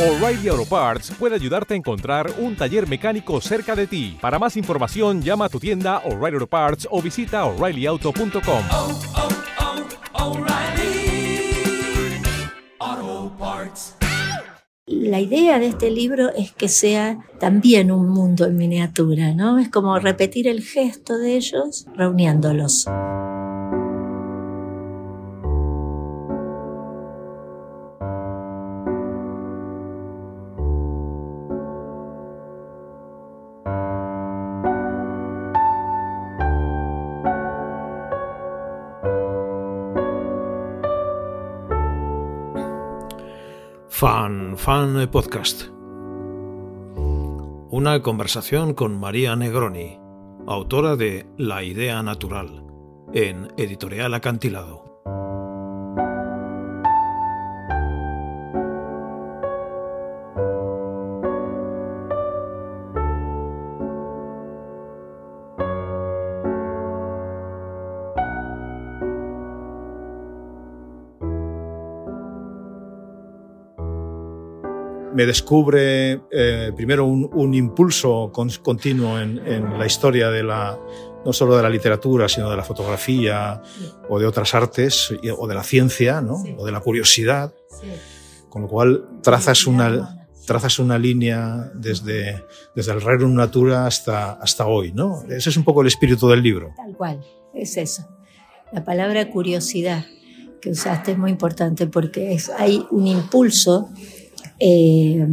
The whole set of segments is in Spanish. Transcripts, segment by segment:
O'Reilly Auto Parts puede ayudarte a encontrar un taller mecánico cerca de ti. Para más información, llama a tu tienda O'Reilly Auto Parts o visita oreillyauto.com. oh, oh, Parts. La idea de este libro es que sea también un mundo en miniatura, ¿no? Es como repetir el gesto de ellos reuniéndolos. Fan, Fan Podcast. Una conversación con María Negroni, autora de La idea natural, en Editorial Acantilado. Me descubre eh, primero un, un impulso con, continuo en, en, la historia de la, no solo de la literatura, sino de la fotografía o de otras artes o de la ciencia, ¿no? Sí. o de la curiosidad, Sí. con lo cual trazas una, trazas una línea desde, desde el Rerum Natura hasta, hasta hoy. ¿no? Ese es un poco el espíritu del libro. Tal cual, es eso. La palabra curiosidad que usaste es muy importante porque es, hay un impulso eh,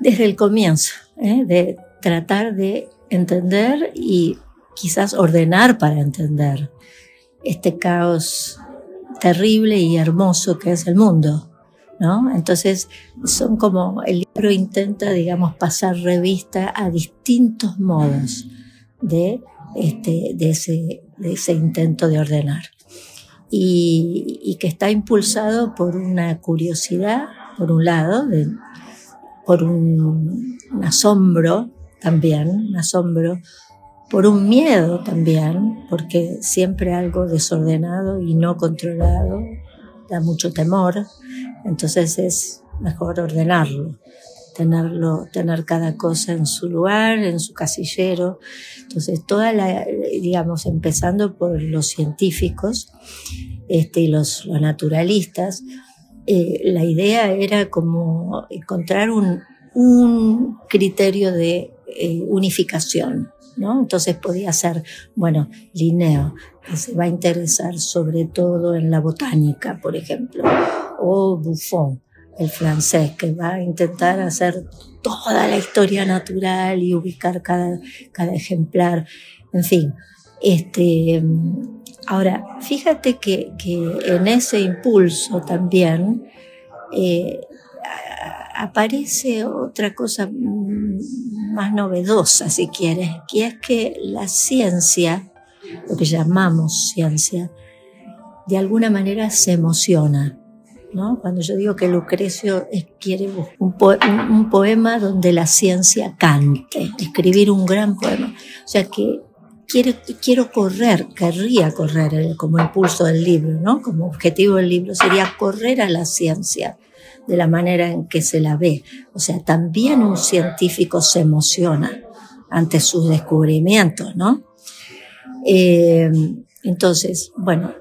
desde el comienzo, ¿eh? de tratar de entender y quizás ordenar para entender este caos terrible y hermoso que es el mundo. ¿no? Entonces, son como, el libro intenta, digamos, pasar revista a distintos modos de, este, de ese intento de ordenar. Y, y, que está impulsado por una curiosidad, por un lado, por un, un, asombro también, un asombro, por un miedo también, porque siempre algo desordenado y no controlado da mucho temor, entonces es mejor ordenarlo, tenerlo, tener cada cosa en su lugar, en su casillero. Entonces, toda la, digamos, empezando por los científicos este, y los, los naturalistas, eh, la idea era como encontrar un, un criterio de eh, unificación. ¿no? Entonces podía ser, bueno, Linneo, que se va a interesar sobre todo en la botánica, por ejemplo, o Buffon, el francés, que va a intentar hacer toda la historia natural y ubicar cada, cada ejemplar, en fin. Este, ahora, fíjate que, que en ese impulso también eh, aparece otra cosa más novedosa, si quieres, que es que la ciencia, lo que llamamos ciencia, de alguna manera se emociona. ¿No? Cuando yo digo que Lucrecio quiere un, un, poema donde la ciencia cante, escribir un gran poema. O sea que quiere, quiero correr, querría correr como impulso del libro, ¿no? como objetivo del libro sería correr a la ciencia de la manera en que se la ve. O sea, también un científico se emociona ante sus descubrimientos, ¿no? Eh, entonces, bueno,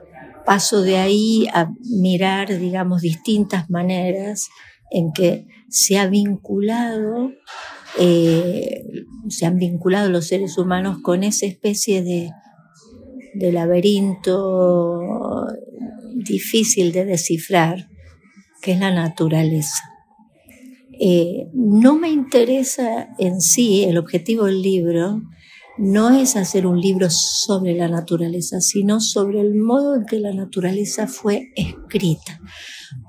paso de ahí a mirar, digamos, distintas maneras en que se ha vinculado, eh, se han vinculado los seres humanos con esa especie de, laberinto difícil de descifrar, que es la naturaleza. Eh, no me interesa en sí, el objetivo del libro no es hacer un libro sobre la naturaleza, sino sobre el modo en que la naturaleza fue escrita,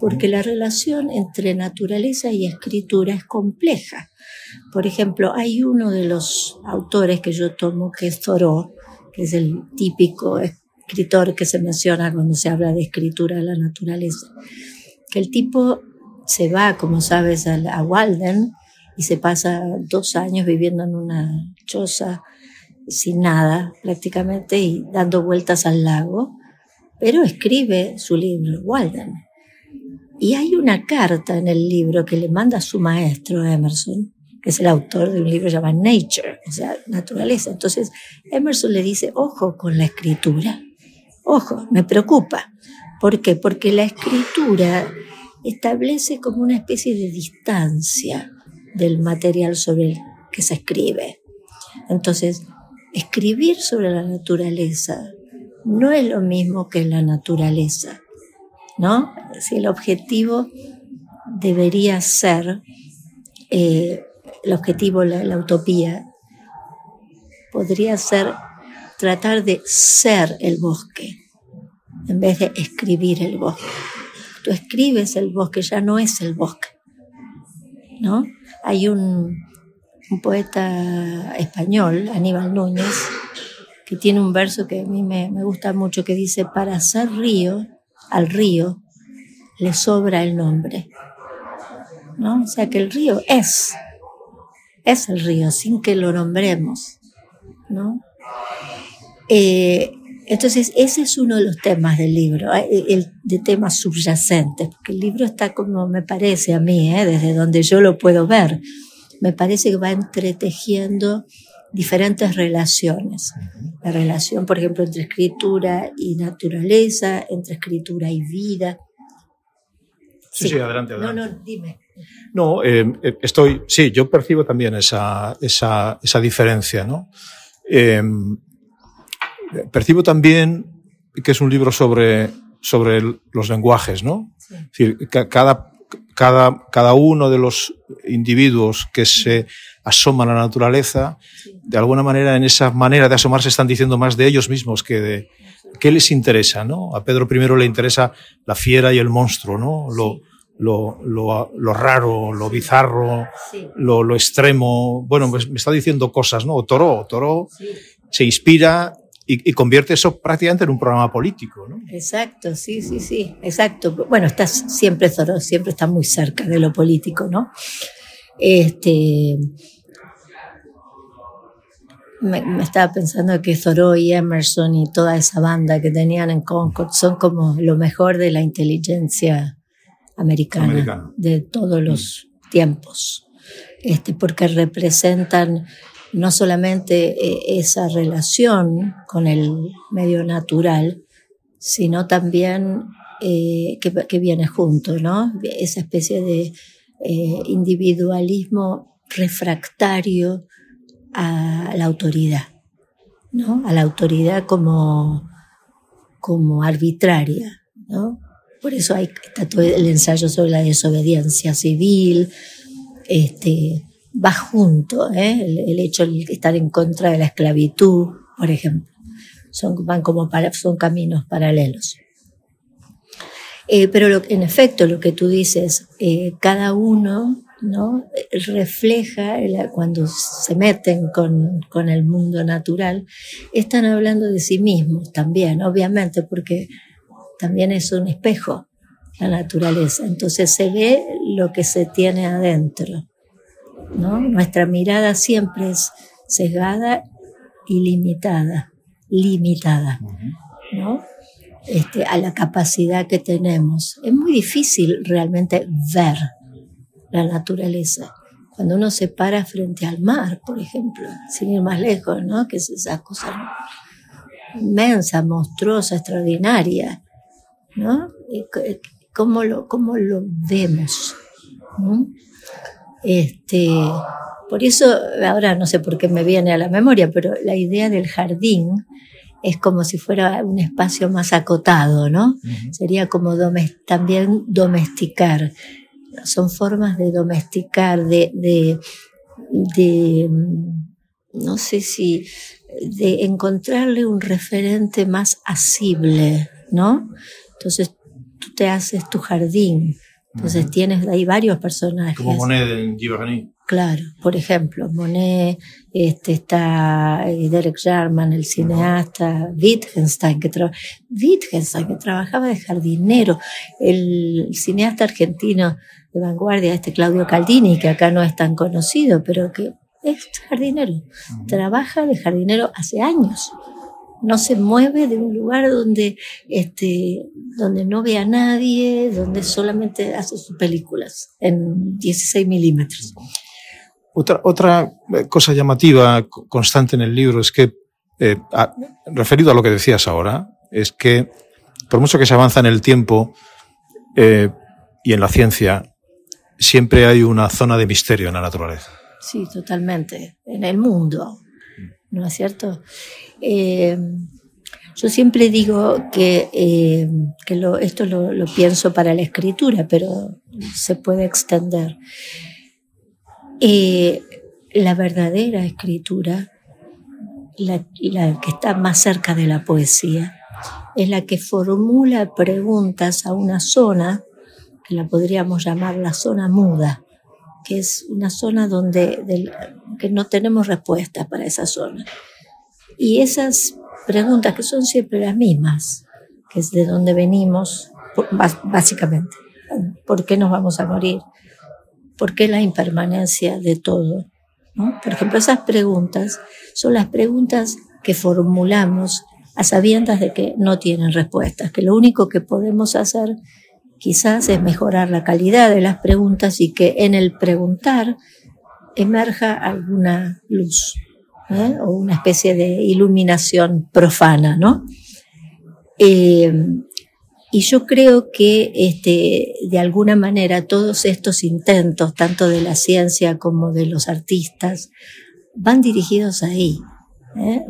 porque la relación entre naturaleza y escritura es compleja. Por ejemplo, hay uno de los autores que yo tomo, que es Thoreau, que es el típico escritor que se menciona cuando se habla de escritura de la naturaleza que el tipo se va, como sabes, a, Walden y se pasa dos años viviendo en una choza sin nada prácticamente y dando vueltas al lago, pero escribe su libro, Walden. Y hay una carta en el libro que le manda su maestro Emerson, que es el autor de un libro llamado Nature, o sea, naturaleza. Entonces, Emerson le dice, ojo con la escritura, ojo, me preocupa. ¿Por qué? Porque la escritura establece como una especie de distancia del material sobre el que se escribe. Entonces, escribir sobre la naturaleza no es lo mismo que la naturaleza, ¿no? Si el objetivo debería ser, eh, el objetivo, la, la utopía, podría ser tratar de ser el bosque en vez de escribir el bosque. Tú escribes el bosque, ya no es el bosque, ¿no? Hay un, un poeta español, Aníbal Núñez, que tiene un verso que a mí me, gusta mucho, que dice, para ser río, al río le sobra el nombre. ¿No? O sea que el río es, es el río, sin que lo nombremos. ¿no? Eh, entonces, ese es uno de los temas del libro, eh, el, de temas subyacentes, porque el libro está como me parece a mí, ¿eh? desde donde yo lo puedo ver, me parece que va entretejiendo diferentes relaciones. La relación, por ejemplo, entre escritura y naturaleza, entre escritura y vida. Sí, sí, adelante, No, adelante. no, dime. No, eh, eh, estoy, sí, yo percibo también esa, esa, esa diferencia, ¿no? Eh, percibo también que es un libro sobre, sobre los lenguajes, ¿no? Sí. Es decir, ca- cada, cada, cada uno de los individuos que se asoman a la naturaleza, de alguna manera, en esa manera de asomarse, están diciendo más de ellos mismos que de qué les interesa, ¿no? A Pedro I le interesa la fiera y el monstruo, ¿no? Lo, lo, lo, lo raro, lo bizarro, Sí, lo, lo extremo. Bueno, pues me está diciendo cosas, ¿no? Toro, Toro sí. se inspira y, y convierte eso prácticamente en un programa político, ¿no? Exacto, sí, sí, sí, exacto. Bueno, está siempre Thoreau, siempre está muy cerca de lo político, ¿no? Este, me, me estaba pensando que Thoreau y Emerson y toda esa banda que tenían en Concord son como lo mejor de la inteligencia americana, Americana. de todos los tiempos, este, porque representan no solamente eh, esa relación con el medio natural, sino también eh, que, que viene junto, ¿no? Esa especie de eh, individualismo refractario a la autoridad, ¿no? A la autoridad como, como arbitraria, ¿no? Por eso hay, está todo el ensayo sobre la desobediencia civil, este, va junto, ¿eh? el, hecho de estar en contra de la esclavitud, por ejemplo. Son, van como son caminos paralelos. Eh, pero en efecto, lo que tú dices, eh, cada uno ¿no? refleja cuando se meten con, con el mundo natural, están hablando de sí mismos también, obviamente, porque también es un espejo la naturaleza. Entonces se ve lo que se tiene adentro. ¿No? Nuestra mirada siempre es sesgada y limitada, limitada, ¿no? Este, a la capacidad que tenemos. Es muy difícil realmente ver la naturaleza. Cuando uno se para frente al mar, por ejemplo, sin ir más lejos, ¿no? Que es esa cosa inmensa, monstruosa, extraordinaria, ¿no? C- ¿Cómo lo, cómo lo vemos? ¿no? Este, por eso, ahora no sé por qué me viene a la memoria, pero la idea del jardín es como si fuera un espacio más acotado, ¿no? Sería como domes- también domesticar. Son formas de domesticar, de, de, de, mm, no sé si, de encontrarle un referente más asible, ¿no? Entonces tú te haces tu jardín, entonces tienes ahí varios personajes. Como Monet en Giverny. Claro, por ejemplo, Monet, este, está eh, Derek Jarman, el cineasta, Wittgenstein que, tra- Wittgenstein, que trabajaba de jardinero, el cineasta argentino de vanguardia, este Claudio Caldini, que acá no es tan conocido, pero que es jardinero, trabaja de jardinero hace años, no se mueve de un lugar donde, este, donde no ve a nadie, donde solamente hace sus películas en 16 milímetros. Otra, otra eh, cosa llamativa constante en el libro es que, eh, a, referido a lo que decías ahora, es que por mucho que se avanza en el tiempo eh, y en la ciencia, siempre hay una zona de misterio en la naturaleza. Sí, totalmente. En el mundo, ¿no es cierto? Eh, yo siempre digo que, eh, que esto lo, lo, pienso para la escritura, pero se puede extender. Eh, la verdadera escritura, la, la que está más cerca de la poesía, es la que formula preguntas a una zona, que la podríamos llamar la zona muda, que es una zona donde que no tenemos respuesta para esa zona. Y esas preguntas que son siempre las mismas, que es de dónde venimos, básicamente. ¿Por qué nos vamos a morir? ¿Por qué la impermanencia de todo? ¿No? Por ejemplo, esas preguntas son las preguntas que formulamos a sabiendas de que no tienen respuestas, que lo único que podemos hacer quizás es mejorar la calidad de las preguntas y que en el preguntar emerja alguna luz. ¿eh? o una especie de iluminación profana, ¿no? Eh, y yo creo que este, de alguna manera todos estos intentos, tanto de la ciencia como de los artistas, van dirigidos ahí. ¿eh?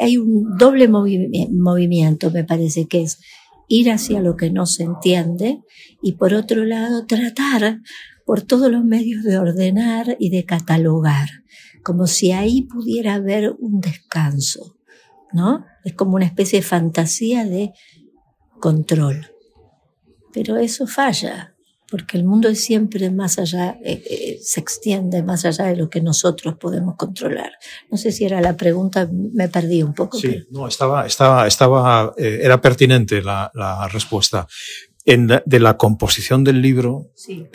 Hay un doble movi movimiento, me parece, que es ir hacia lo que no se entiende y por otro lado tratar por todos los medios de ordenar y de catalogar como si ahí pudiera haber un descanso, ¿no? Es como una especie de fantasía de control. Pero eso falla, porque el mundo es siempre más allá, eh, eh, se extiende más allá de lo que nosotros podemos controlar. No sé si era la pregunta, me perdí un poco. Sí, pero... no, estaba, estaba, estaba, eh, era pertinente la, la respuesta. En la, de la composición del libro, sí.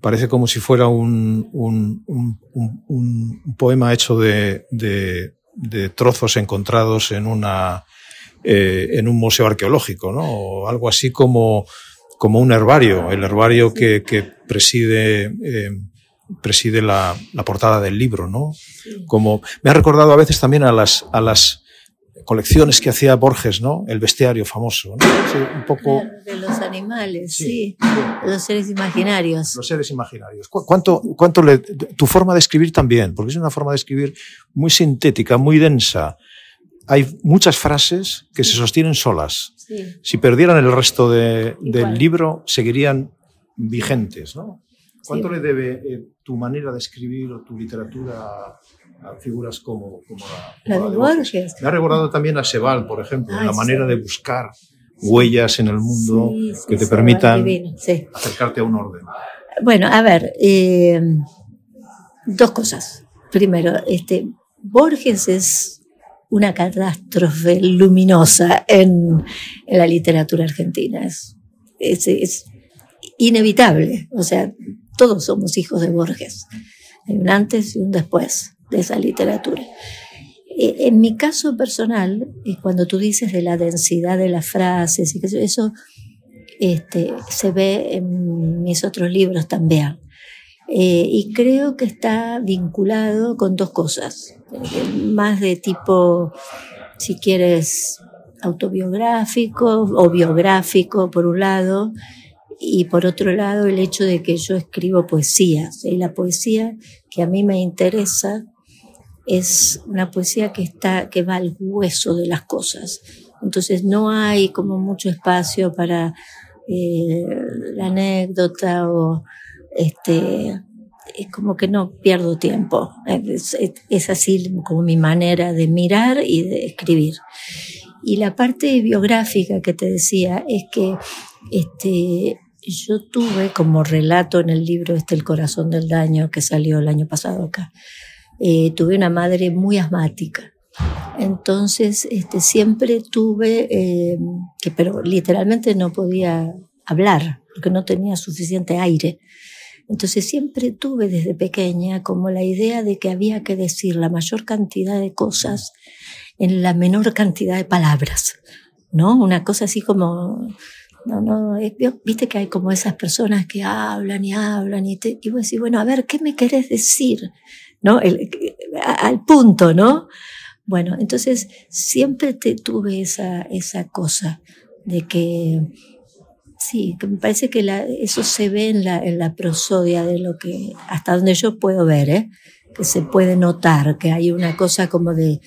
parece como si fuera un, un, un, un poema hecho de, de, de, trozos encontrados en, una, en un museo arqueológico, ¿no? O algo así como, como un herbario, el herbario que, que preside, eh, preside la, la, portada del libro, ¿no? Como, me ha recordado a veces también a las, a las, colecciones que hacía Borges, ¿no? El bestiario famoso, ¿no? Sí, un poco de los animales, sí, sí. Los seres imaginarios. Los seres imaginarios. ¿Cuánto, cuánto le, tu forma de escribir también? Porque es una forma de escribir muy sintética, muy densa. Hay muchas frases que se sostienen solas. Sí. Si perdieran el resto de, del libro, seguirían vigentes, ¿no? ¿Cuánto sí. le debe eh, tu manera de escribir o tu literatura a, figuras como, como la, la, como de Borges? Me ha recordado también a Sebal, por ejemplo, Ay, la manera sí. de buscar huellas en el mundo que te permitan acercarte a un orden. Bueno, a ver, eh, dos cosas. Primero, este, Borges es una catástrofe luminosa en, la literatura argentina. Es, es, inevitable. O sea, todos somos hijos de Borges. Hay un antes y un después de esa literatura. Eh, En mi caso personal, cuando tú dices de la densidad de las frases, eso este, se ve en mis otros libros también. Eh, y creo que está vinculado con dos cosas, más de tipo, si quieres, autobiográfico o biográfico, por un lado, y por otro lado el hecho de que yo escribo poesía. Y la poesía que a mí me interesa es una poesía que está, que va al hueso de las cosas. Entonces no hay como mucho espacio para eh, la anécdota o este, es como que no pierdo tiempo. Es, es, es, así como mi manera de mirar y de escribir. Y la parte biográfica que te decía es que este, yo tuve como relato en el libro este El corazón del daño que salió el año pasado acá. Eh, tuve una madre muy asmática. Entonces, este, siempre tuve, eh, que, pero literalmente no podía hablar, porque no tenía suficiente aire. Entonces siempre tuve desde pequeña como la idea de que había que decir la mayor cantidad de cosas en la menor cantidad de palabras, ¿no? Una cosa así como, no, no, eh, viste que hay como esas personas que hablan y hablan y, te, y vos decís, bueno, a ver, ¿qué me querés decir? ¿No? El, al punto, ¿no? Bueno, entonces siempre te tuve esa, esa cosa de que Sí, que me parece que la, eso se ve en la, prosodia de lo que, hasta donde yo puedo ver, ¿eh? que se puede notar que hay una cosa como de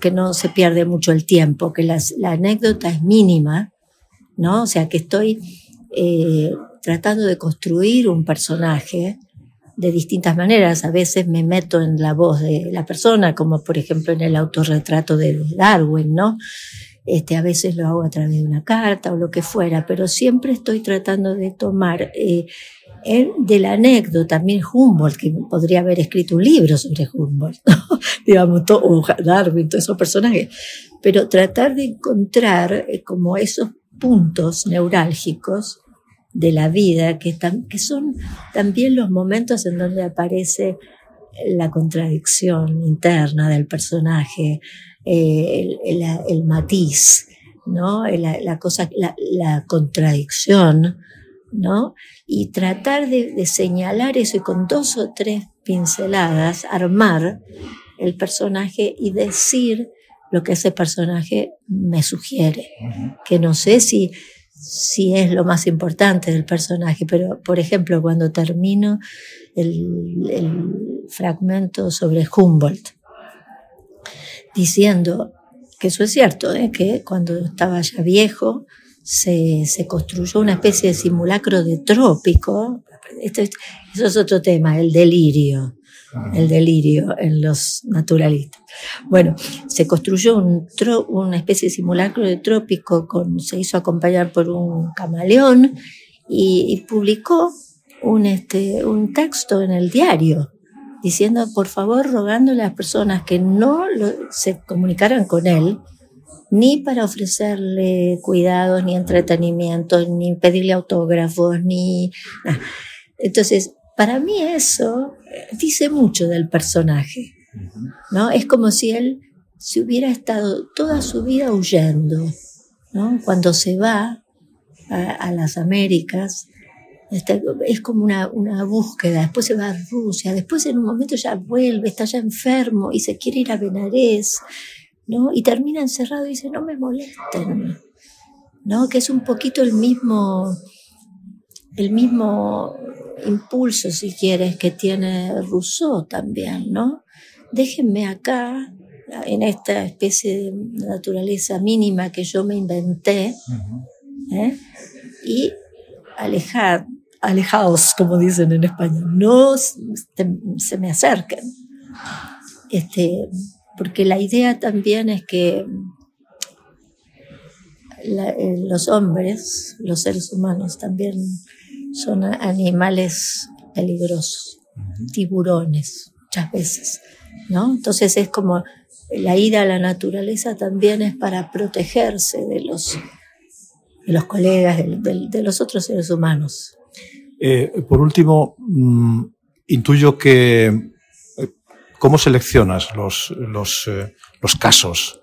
que no se pierde mucho el tiempo, que la anécdota es mínima, ¿no? O sea, que estoy eh, tratando de construir un personaje de distintas maneras. A veces me meto en la voz de la persona, como por ejemplo en el autorretrato de Darwin, ¿no? Este, a veces lo hago a través de una carta o lo que fuera, pero siempre estoy tratando de tomar eh, de la anécdota, también Humboldt, que podría haber escrito un libro sobre Humboldt, digamos, o Darwin, todos esos personajes, pero tratar de encontrar eh, como esos puntos neurálgicos de la vida, que, que son también los momentos en donde aparece la contradicción interna del personaje, eh, el, el, matiz, ¿no? La, la cosa, la, la, contradicción, ¿no? Y tratar de, de, señalar eso y con dos o tres pinceladas armar el personaje y decir lo que ese personaje me sugiere, que no sé si, si es lo más importante del personaje, pero por ejemplo cuando termino el, el fragmento sobre Humboldt, diciendo que eso es cierto, ¿eh? que cuando estaba ya viejo se, se, construyó una especie de simulacro de trópico. Esto, eso es otro tema, el delirio, el delirio en los naturalistas. Bueno, se construyó un una especie de simulacro de trópico, con, se hizo acompañar por un camaleón y, y publicó un, este, un texto en el diario diciendo, por favor, rogando a las personas que no se comunicaran con él, ni para ofrecerle cuidados, ni entretenimiento, ni pedirle autógrafos, ni... Entonces, para mí eso eh, dice mucho del personaje, ¿no? Es como si él se hubiera estado toda su vida huyendo, ¿no? Cuando se va a, a las Américas, es como una, una, búsqueda, después se va a Rusia, después en un momento ya vuelve, está ya enfermo y se quiere ir a Benares, ¿no? Y termina encerrado y dice, no me molesten, ¿no? Que es un poquito el mismo, el mismo impulso, si quieres, que tiene Rousseau también, ¿no? Déjenme acá, en esta especie de naturaleza mínima que yo me inventé, ¿eh? y alejar, alejaos, como dicen en España, no se me acerquen. Este, porque la idea también es que eh, los hombres, los seres humanos también son animales peligrosos, tiburones muchas veces, ¿no? Entonces es como la ida a la naturaleza también es para protegerse de los de los colegas, de, los otros seres humanos. Eh, por último, mm, intuyo que eh, cómo seleccionas los, los, eh, los casos,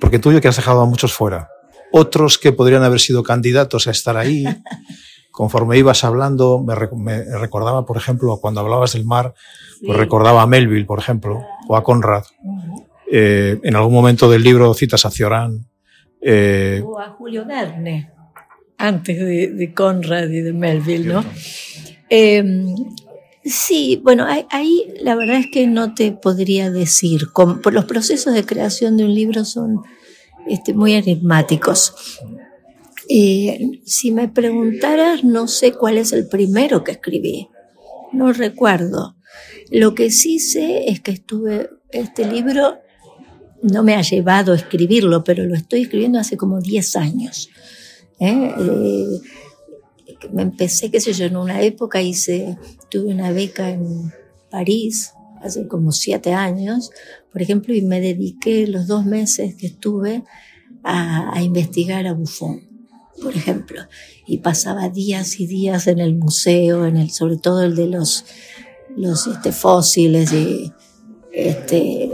porque intuyo que has dejado a muchos fuera. Otros que podrían haber sido candidatos a estar ahí, conforme ibas hablando, me, recordaba, por ejemplo, cuando hablabas del mar, pues recordaba a Melville, por ejemplo, o a Conrad. en algún momento del libro citas a Cioran. o a Julio Verne antes de, Conrad y de Melville, ¿no? Em, sí, bueno, ahí, la verdad es que no te podría decir. los procesos de creación de un libro son este, muy enigmáticos. Eh, si me preguntaras, no sé cuál es el primero que escribí. No recuerdo. Lo que sí sé es que estuve, este libro no me ha llevado a escribirlo, pero lo estoy escribiendo hace como 10 años. ¿Eh? Eh, me empecé, qué sé yo, en una época hice, tuve una beca en París, hace como siete años, por ejemplo, y me dediqué los dos meses que estuve a, investigar a Buffon. por ejemplo, y pasaba días y días en el museo, en el, sobre todo el de los, los este, fósiles y este,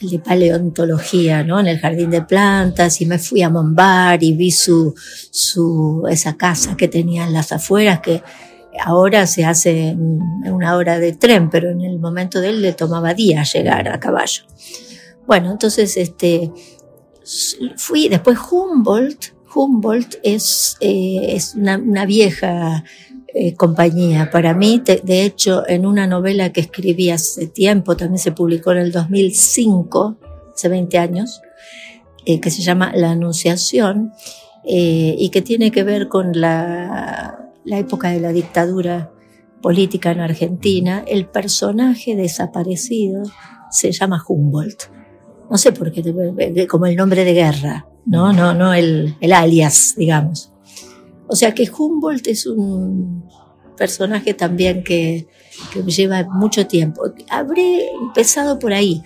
de paleontología, ¿no? En el jardín de plantas y me fui a Mombar y vi su, su, esa casa que tenía en las afueras que ahora se hace en una hora de tren, pero en el momento de él le tomaba días llegar a caballo. Bueno, entonces este, fui, después Humboldt, Humboldt es, eh, es una, una vieja eh, compañía. Para mí, de hecho, en una novela que escribí hace tiempo, también se publicó en el 2005, hace 20 años, eh, que se llama La Anunciación, eh, y que tiene que ver con la, la época de la dictadura política en Argentina, el personaje desaparecido se llama Humboldt. No sé por qué, como el nombre de guerra, no, no, no el, el alias, digamos. O sea que Humboldt es un personaje también que, que lleva mucho tiempo. Habré empezado por ahí.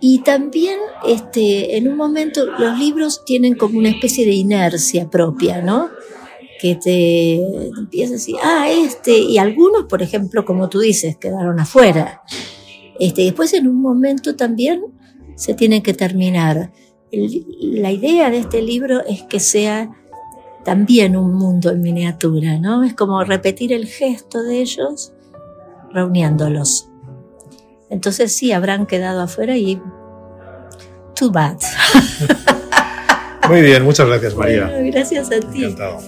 Y también, este, en un momento, los libros tienen como una especie de inercia propia, ¿no? Que te empieza a decir, ah, este, y algunos, por ejemplo, como tú dices, quedaron afuera. Este, después, en un momento también, se tienen que terminar. la idea de este libro es que sea también un mundo en miniatura, ¿no? Es como repetir el gesto de ellos reuniéndolos. Entonces sí, habrán quedado afuera y too bad. Muy bien, muchas gracias María. Bueno, gracias a ti. Encantado.